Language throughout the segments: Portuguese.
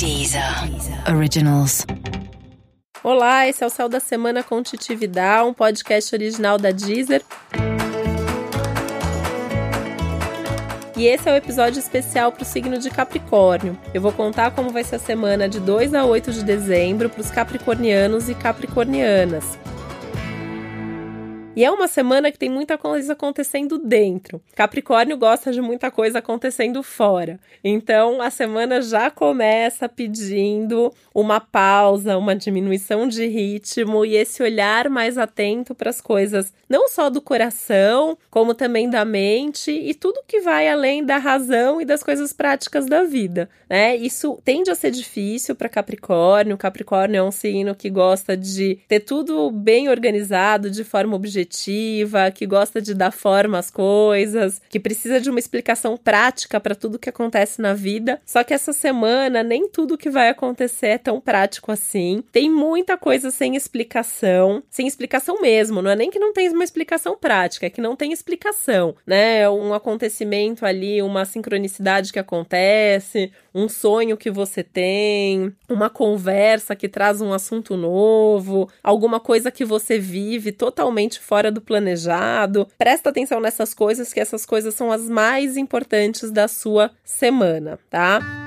Deezer Originals. Olá, esse é o Céu da Semana com Titi Vidal, um podcast original da Deezer. E esse é o episódio especial para o signo de Capricórnio. Eu vou contar como vai ser a semana de 2 a 8 de dezembro para os capricornianos e capricornianas. E é uma semana que tem muita coisa acontecendo dentro. Capricórnio gosta de muita coisa acontecendo fora. Então a semana já começa pedindo uma pausa, uma diminuição de ritmo e esse olhar mais atento para as coisas, não só do coração, como também da mente e tudo que vai além da razão e das coisas práticas da vida, né? Isso tende a ser difícil para Capricórnio. Capricórnio é um signo que gosta de ter tudo bem organizado de forma objetiva objetiva, que gosta de dar forma às coisas, que precisa de uma explicação prática para tudo que acontece na vida. Só que essa semana nem tudo que vai acontecer é tão prático assim. Tem muita coisa sem explicação, sem explicação mesmo, não é nem que não tem uma explicação prática, é que não tem explicação, né? Um acontecimento ali, uma sincronicidade que acontece, um sonho que você tem, uma conversa que traz um assunto novo, alguma coisa que você vive totalmente fora do planejado. Presta atenção nessas coisas, que essas coisas são as mais importantes da sua semana, tá?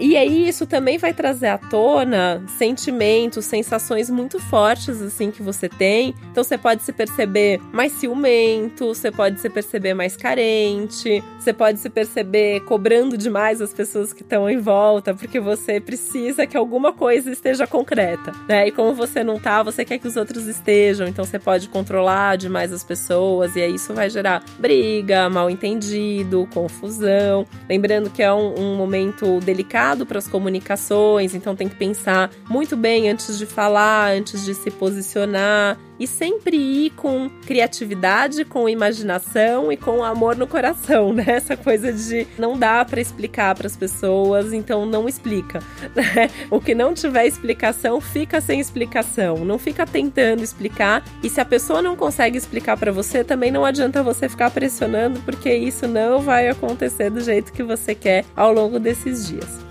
E aí isso também vai trazer à tona sentimentos, sensações muito fortes assim que você tem. Então você pode se perceber mais ciumento, você pode se perceber mais carente, você pode se perceber cobrando demais as pessoas que estão em volta, porque você precisa que alguma coisa esteja concreta, né? E como você não tá, você quer que os outros estejam, então você pode controlar demais as pessoas e aí isso vai gerar briga, mal entendido, confusão. Lembrando que é um, um momento delicado para as comunicações, então tem que pensar muito bem antes de falar, antes de se posicionar e sempre ir com criatividade, com imaginação e com amor no coração, né? Essa coisa de não dá para explicar para as pessoas, então não explica. Né? O que não tiver explicação fica sem explicação, não fica tentando explicar. E se a pessoa não consegue explicar para você, também não adianta você ficar pressionando, porque isso não vai acontecer do jeito que você quer ao longo desses dias.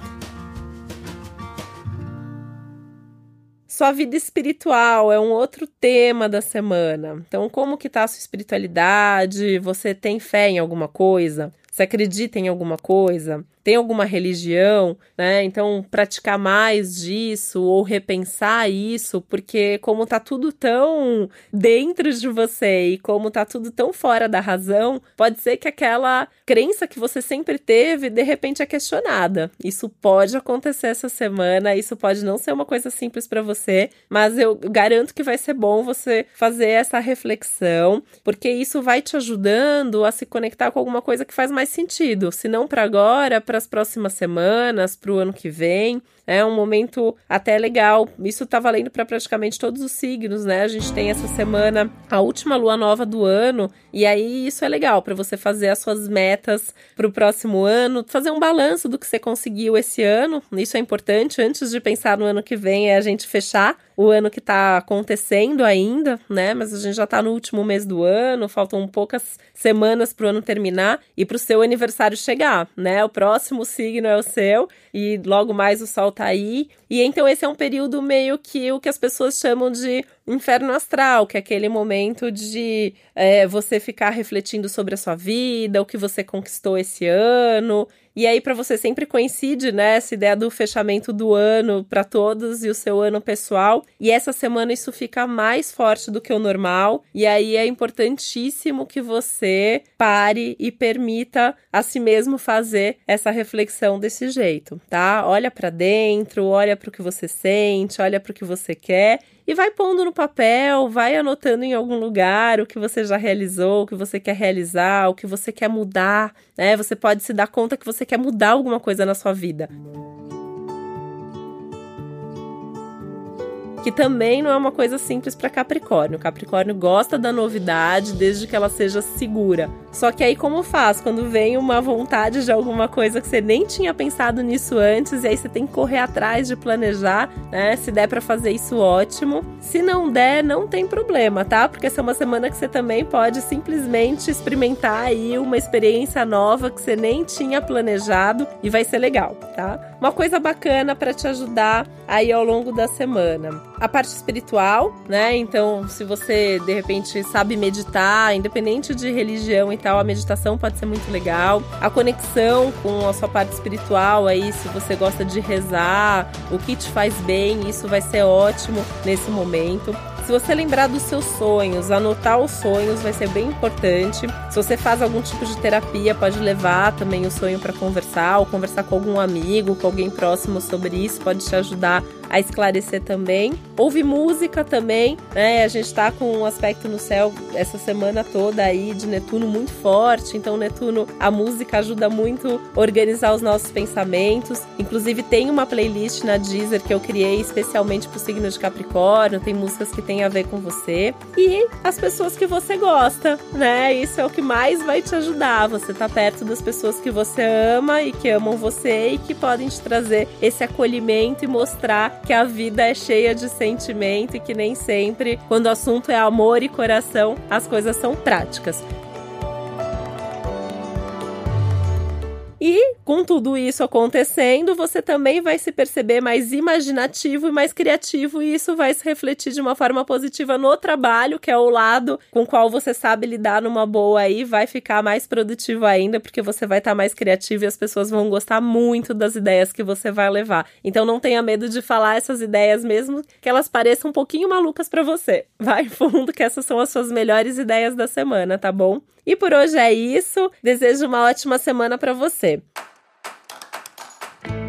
Sua vida espiritual é um outro tema da semana. Então, como que tá a sua espiritualidade? Você tem fé em alguma coisa? Você acredita em alguma coisa? tem alguma religião, né? Então, praticar mais disso ou repensar isso, porque como tá tudo tão dentro de você e como tá tudo tão fora da razão, pode ser que aquela crença que você sempre teve, de repente é questionada. Isso pode acontecer essa semana, isso pode não ser uma coisa simples para você, mas eu garanto que vai ser bom você fazer essa reflexão, porque isso vai te ajudando a se conectar com alguma coisa que faz mais sentido, se não para agora, para as próximas semanas, para o ano que vem. É um momento até legal. Isso tá valendo para praticamente todos os signos, né? A gente tem essa semana a última lua nova do ano, e aí isso é legal para você fazer as suas metas para o próximo ano, fazer um balanço do que você conseguiu esse ano. Isso é importante antes de pensar no ano que vem, é a gente fechar o ano que está acontecendo ainda, né? Mas a gente já está no último mês do ano, faltam poucas semanas para o ano terminar e para o seu aniversário chegar, né? O próximo signo é o seu e logo mais o sol tá aí. E então esse é um período meio que o que as pessoas chamam de inferno astral, que é aquele momento de é, você ficar refletindo sobre a sua vida, o que você conquistou esse ano. E aí, para você sempre coincide, né, essa ideia do fechamento do ano para todos e o seu ano pessoal. E essa semana isso fica mais forte do que o normal. E aí é importantíssimo que você pare e permita a si mesmo fazer essa reflexão desse jeito, tá? Olha para dentro, olha para o que você sente, olha para o que você quer e vai pondo no papel, vai anotando em algum lugar o que você já realizou, o que você quer realizar, o que você quer mudar, né? Você pode se dar conta que você quer mudar alguma coisa na sua vida. que também não é uma coisa simples para Capricórnio. Capricórnio gosta da novidade desde que ela seja segura. Só que aí como faz? Quando vem uma vontade de alguma coisa que você nem tinha pensado nisso antes, e aí você tem que correr atrás de planejar, né? Se der para fazer isso, ótimo. Se não der, não tem problema, tá? Porque essa é uma semana que você também pode simplesmente experimentar aí uma experiência nova que você nem tinha planejado e vai ser legal, tá? Uma coisa bacana para te ajudar aí ao longo da semana. A parte espiritual, né? Então, se você de repente sabe meditar, independente de religião e tal, a meditação pode ser muito legal. A conexão com a sua parte espiritual aí, se você gosta de rezar, o que te faz bem, isso vai ser ótimo nesse momento. Se você lembrar dos seus sonhos, anotar os sonhos vai ser bem importante. Se você faz algum tipo de terapia, pode levar também o sonho para conversar, ou conversar com algum amigo, com alguém próximo sobre isso, pode te ajudar a esclarecer também. Ouve música também, né? A gente tá com um aspecto no céu essa semana toda aí de Netuno muito forte, então Netuno, a música ajuda muito a organizar os nossos pensamentos. Inclusive tem uma playlist na Deezer que eu criei especialmente pro signo de Capricórnio, tem músicas que tem a ver com você e as pessoas que você gosta, né? Isso é o que mais vai te ajudar. Você tá perto das pessoas que você ama e que amam você e que podem te trazer esse acolhimento e mostrar que a vida é cheia de sentimento e que nem sempre, quando o assunto é amor e coração, as coisas são práticas. Com tudo isso acontecendo, você também vai se perceber mais imaginativo e mais criativo, e isso vai se refletir de uma forma positiva no trabalho, que é o lado com o qual você sabe lidar numa boa aí, vai ficar mais produtivo ainda, porque você vai estar tá mais criativo e as pessoas vão gostar muito das ideias que você vai levar. Então não tenha medo de falar essas ideias, mesmo que elas pareçam um pouquinho malucas para você. Vai fundo que essas são as suas melhores ideias da semana, tá bom? E por hoje é isso. Desejo uma ótima semana para você.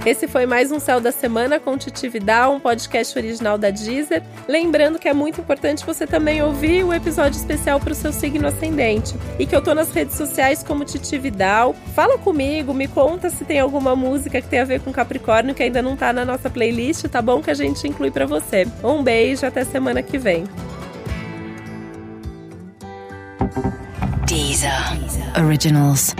Esse foi mais um Céu da Semana com Titi Vidal, um podcast original da Deezer. Lembrando que é muito importante você também ouvir o episódio especial para o seu signo ascendente. E que eu tô nas redes sociais como Titi Vidal. Fala comigo, me conta se tem alguma música que tem a ver com Capricórnio que ainda não tá na nossa playlist, tá bom? Que a gente inclui para você. Um beijo, até semana que vem. Deezer. Originals.